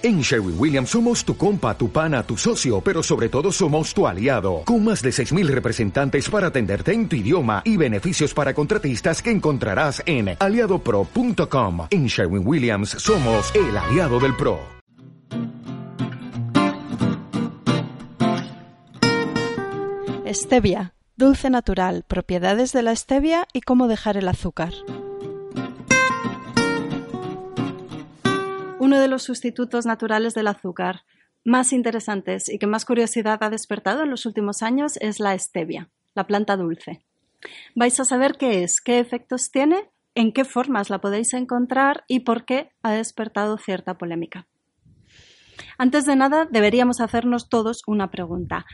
En Sherwin Williams somos tu compa, tu pana, tu socio, pero sobre todo somos tu aliado, con más de 6.000 representantes para atenderte en tu idioma y beneficios para contratistas que encontrarás en aliadopro.com. En Sherwin Williams somos el aliado del PRO. Stevia, dulce natural, propiedades de la stevia y cómo dejar el azúcar. Uno de los sustitutos naturales del azúcar más interesantes y que más curiosidad ha despertado en los últimos años es la stevia, la planta dulce. Vais a saber qué es, qué efectos tiene, en qué formas la podéis encontrar y por qué ha despertado cierta polémica. Antes de nada, deberíamos hacernos todos una pregunta.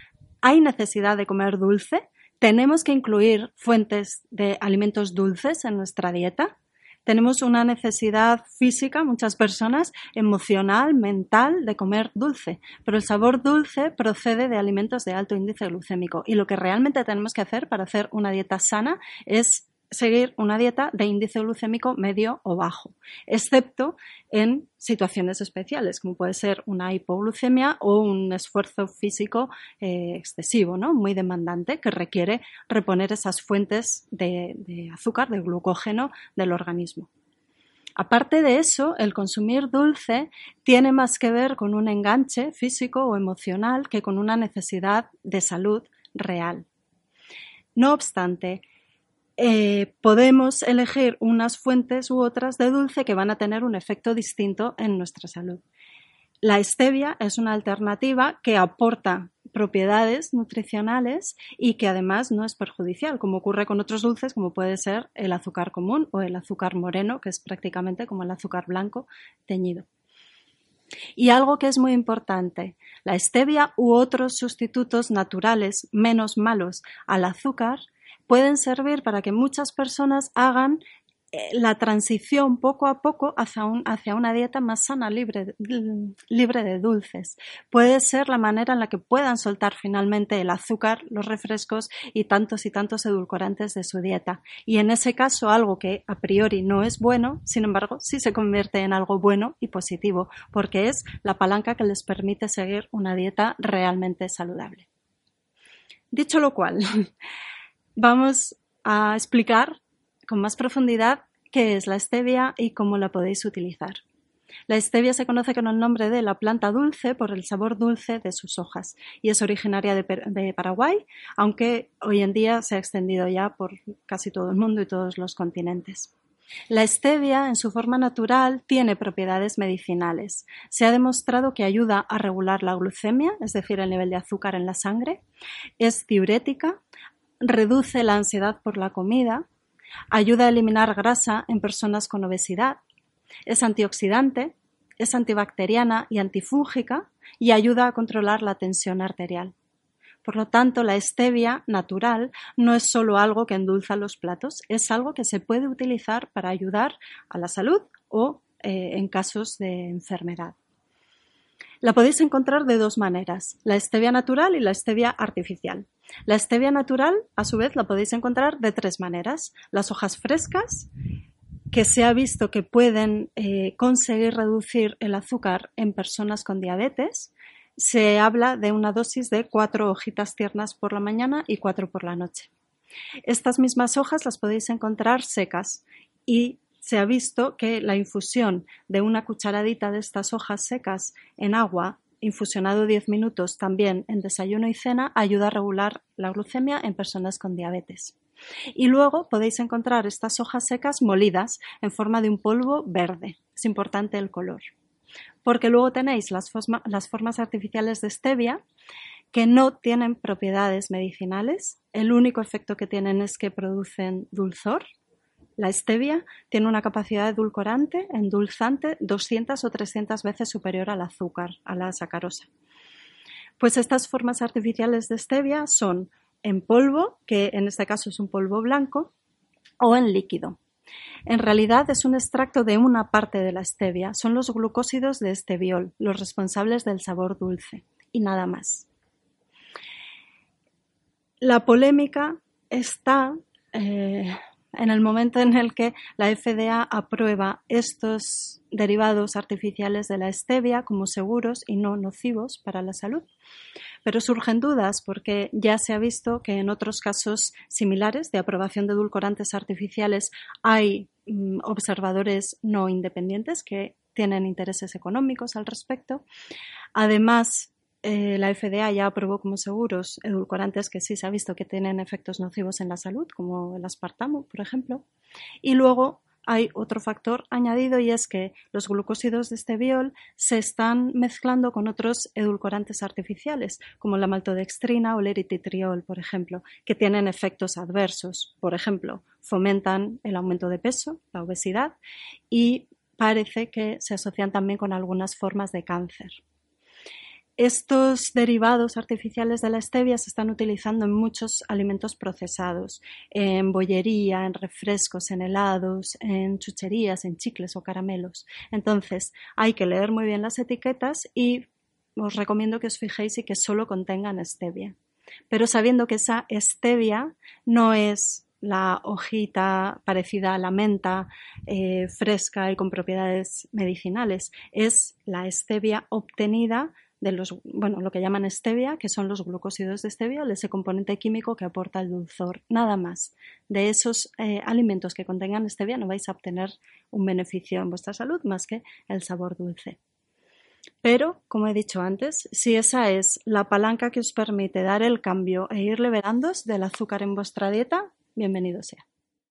¿Hay necesidad de comer dulce? ¿Tenemos que incluir fuentes de alimentos dulces en nuestra dieta? Tenemos una necesidad física, muchas personas, emocional, mental, de comer dulce. Pero el sabor dulce procede de alimentos de alto índice glucémico. Y lo que realmente tenemos que hacer para hacer una dieta sana es seguir una dieta de índice glucémico medio o bajo, excepto en situaciones especiales, como puede ser una hipoglucemia o un esfuerzo físico eh, excesivo, ¿no? muy demandante, que requiere reponer esas fuentes de, de azúcar, de glucógeno del organismo. Aparte de eso, el consumir dulce tiene más que ver con un enganche físico o emocional que con una necesidad de salud real. No obstante, eh, podemos elegir unas fuentes u otras de dulce que van a tener un efecto distinto en nuestra salud. La stevia es una alternativa que aporta propiedades nutricionales y que además no es perjudicial, como ocurre con otros dulces como puede ser el azúcar común o el azúcar moreno, que es prácticamente como el azúcar blanco teñido. Y algo que es muy importante, la stevia u otros sustitutos naturales menos malos al azúcar pueden servir para que muchas personas hagan eh, la transición poco a poco hacia, una dieta más sana, libre, libre de dulces. Puede ser la manera en la que puedan soltar finalmente el azúcar, los refrescos y tantos y tantos edulcorantes de su dieta. Y en ese caso, algo que a priori no es bueno, sin embargo, sí se convierte en algo bueno y positivo, porque es la palanca que les permite seguir una dieta realmente saludable. Dicho lo cual, vamos a explicar con más profundidad qué es la stevia y cómo la podéis utilizar. La stevia se conoce con el nombre de la planta dulce por el sabor dulce de sus hojas y es originaria de, Paraguay, aunque hoy en día se ha extendido ya por casi todo el mundo y todos los continentes. La stevia, en su forma natural, tiene propiedades medicinales. Se ha demostrado que ayuda a regular la glucemia, es decir, el nivel de azúcar en la sangre, es diurética, reduce la ansiedad por la comida, ayuda a eliminar grasa en personas con obesidad, es antioxidante, es antibacteriana y antifúngica y ayuda a controlar la tensión arterial. Por lo tanto, la stevia natural no es solo algo que endulza los platos, es algo que se puede utilizar para ayudar a la salud o eh, en casos de enfermedad. La podéis encontrar de dos maneras, la stevia natural y la stevia artificial. La stevia natural, a su vez, la podéis encontrar de tres maneras. Las hojas frescas, que se ha visto que pueden eh, conseguir reducir el azúcar en personas con diabetes. Se habla de una dosis de cuatro hojitas tiernas por la mañana y cuatro por la noche. Estas mismas hojas las podéis encontrar secas y se ha visto que la infusión de una cucharadita de estas hojas secas en agua, infusionado 10 minutos también en desayuno y cena, ayuda a regular la glucemia en personas con diabetes. Y luego podéis encontrar estas hojas secas molidas en forma de un polvo verde. Es importante el color. Porque luego tenéis las, las formas artificiales de stevia que no tienen propiedades medicinales. El único efecto que tienen es que producen dulzor, la stevia tiene una capacidad edulcorante, endulzante, 200 o 300 veces superior al azúcar, a la sacarosa. Pues estas formas artificiales de stevia son en polvo, que en este caso es un polvo blanco, o en líquido. En realidad es un extracto de una parte de la stevia, son los glucósidos de esteviol, los responsables del sabor dulce, y nada más. La polémica está eh, en el momento en el que la FDA aprueba estos derivados artificiales de la stevia como seguros y no nocivos para la salud. Pero surgen dudas porque ya se ha visto que en otros casos similares de aprobación de edulcorantes artificiales hay mm, observadores no independientes que tienen intereses económicos al respecto. Además, eh, la FDA ya aprobó como seguros edulcorantes que sí se ha visto que tienen efectos nocivos en la salud, como el aspartamo, por ejemplo. Y luego hay otro factor añadido y es que los glucósidos de este biol se están mezclando con otros edulcorantes artificiales, como la maltodextrina o el erititriol, por ejemplo, que tienen efectos adversos. Por ejemplo, fomentan el aumento de peso, la obesidad, y parece que se asocian también con algunas formas de cáncer. Estos derivados artificiales de la stevia se están utilizando en muchos alimentos procesados, en bollería, en refrescos, en helados, en chucherías, en chicles o caramelos. Entonces, hay que leer muy bien las etiquetas y os recomiendo que os fijéis y que solo contengan stevia. Pero sabiendo que esa stevia no es la hojita parecida a la menta, eh, fresca y con propiedades medicinales, es la stevia obtenida de los, bueno, lo que llaman stevia, que son los glucósidos de stevia, ese componente químico que aporta el dulzor. Nada más. De esos eh, alimentos que contengan stevia no vais a obtener un beneficio en vuestra salud más que el sabor dulce. Pero, como he dicho antes, si esa es la palanca que os permite dar el cambio e ir liberándoos del azúcar en vuestra dieta, bienvenido sea.